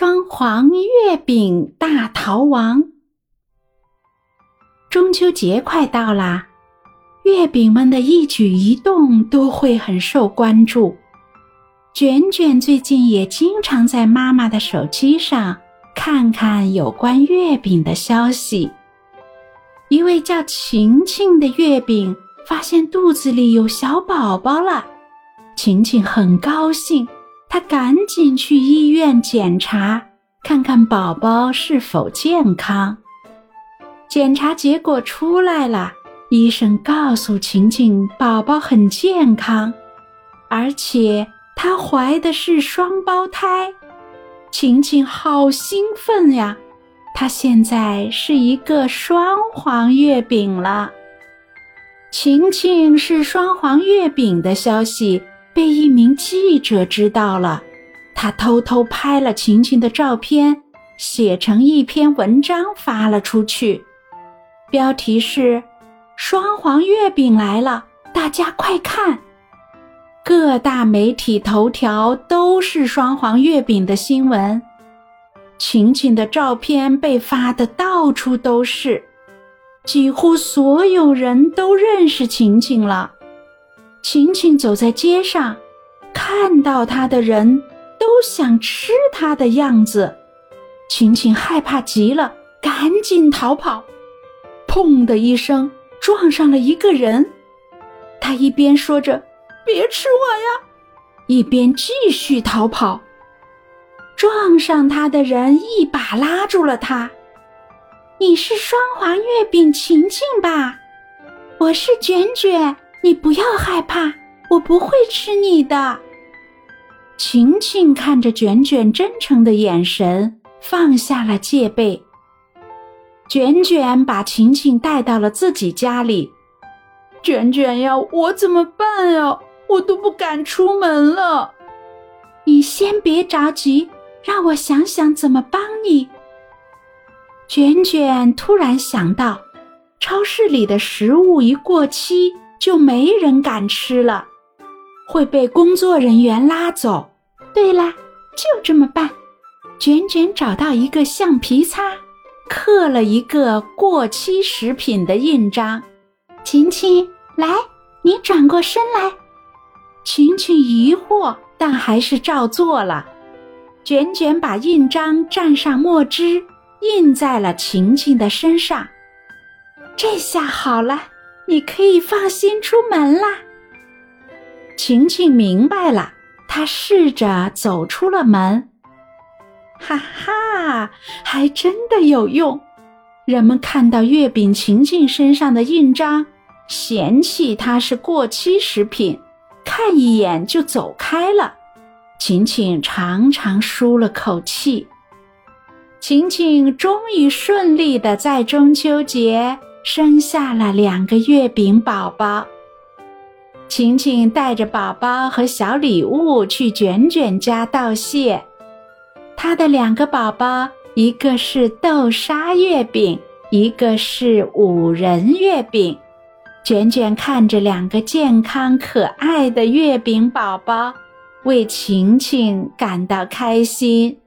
双黄月饼大逃亡。中秋节快到啦，月饼们的一举一动都会很受关注。卷卷最近也经常在妈妈的手机上看看有关月饼的消息。一位叫晴晴的月饼发现肚子里有小宝宝了，晴晴很高兴。他赶紧去医院检查，看看宝宝是否健康。检查结果出来了，医生告诉晴晴，宝宝很健康，而且她怀的是双胞胎。晴晴好兴奋呀，她现在是一个双黄月饼了。晴晴是双黄月饼的消息。被一名记者知道了，他偷偷拍了晴晴的照片，写成一篇文章发了出去，标题是“双黄月饼来了，大家快看”。各大媒体头条都是双黄月饼的新闻，晴晴的照片被发的到处都是，几乎所有人都认识晴晴了。晴晴走在街上，看到她的人都想吃她的样子。晴晴害怕极了，赶紧逃跑。砰的一声，撞上了一个人。他一边说着“别吃我呀”，一边继续逃跑。撞上他的人一把拉住了他：“你是双黄月饼晴晴吧？我是卷卷。”你不要害怕，我不会吃你的。晴晴看着卷卷真诚的眼神，放下了戒备。卷卷把晴晴带到了自己家里。卷卷呀，我怎么办呀？我都不敢出门了。你先别着急，让我想想怎么帮你。卷卷突然想到，超市里的食物一过期。就没人敢吃了，会被工作人员拉走。对啦，就这么办。卷卷找到一个橡皮擦，刻了一个过期食品的印章。晴晴，来，你转过身来。晴晴疑惑，但还是照做了。卷卷把印章蘸上墨汁，印在了晴晴的身上。这下好了。你可以放心出门啦。晴晴明白了，她试着走出了门。哈哈，还真的有用！人们看到月饼晴晴身上的印章，嫌弃它是过期食品，看一眼就走开了。晴晴长长舒了口气。晴晴终于顺利的在中秋节。生下了两个月饼宝宝，晴晴带着宝宝和小礼物去卷卷家道谢。她的两个宝宝，一个是豆沙月饼，一个是五仁月饼。卷卷看着两个健康可爱的月饼宝宝，为晴晴感到开心。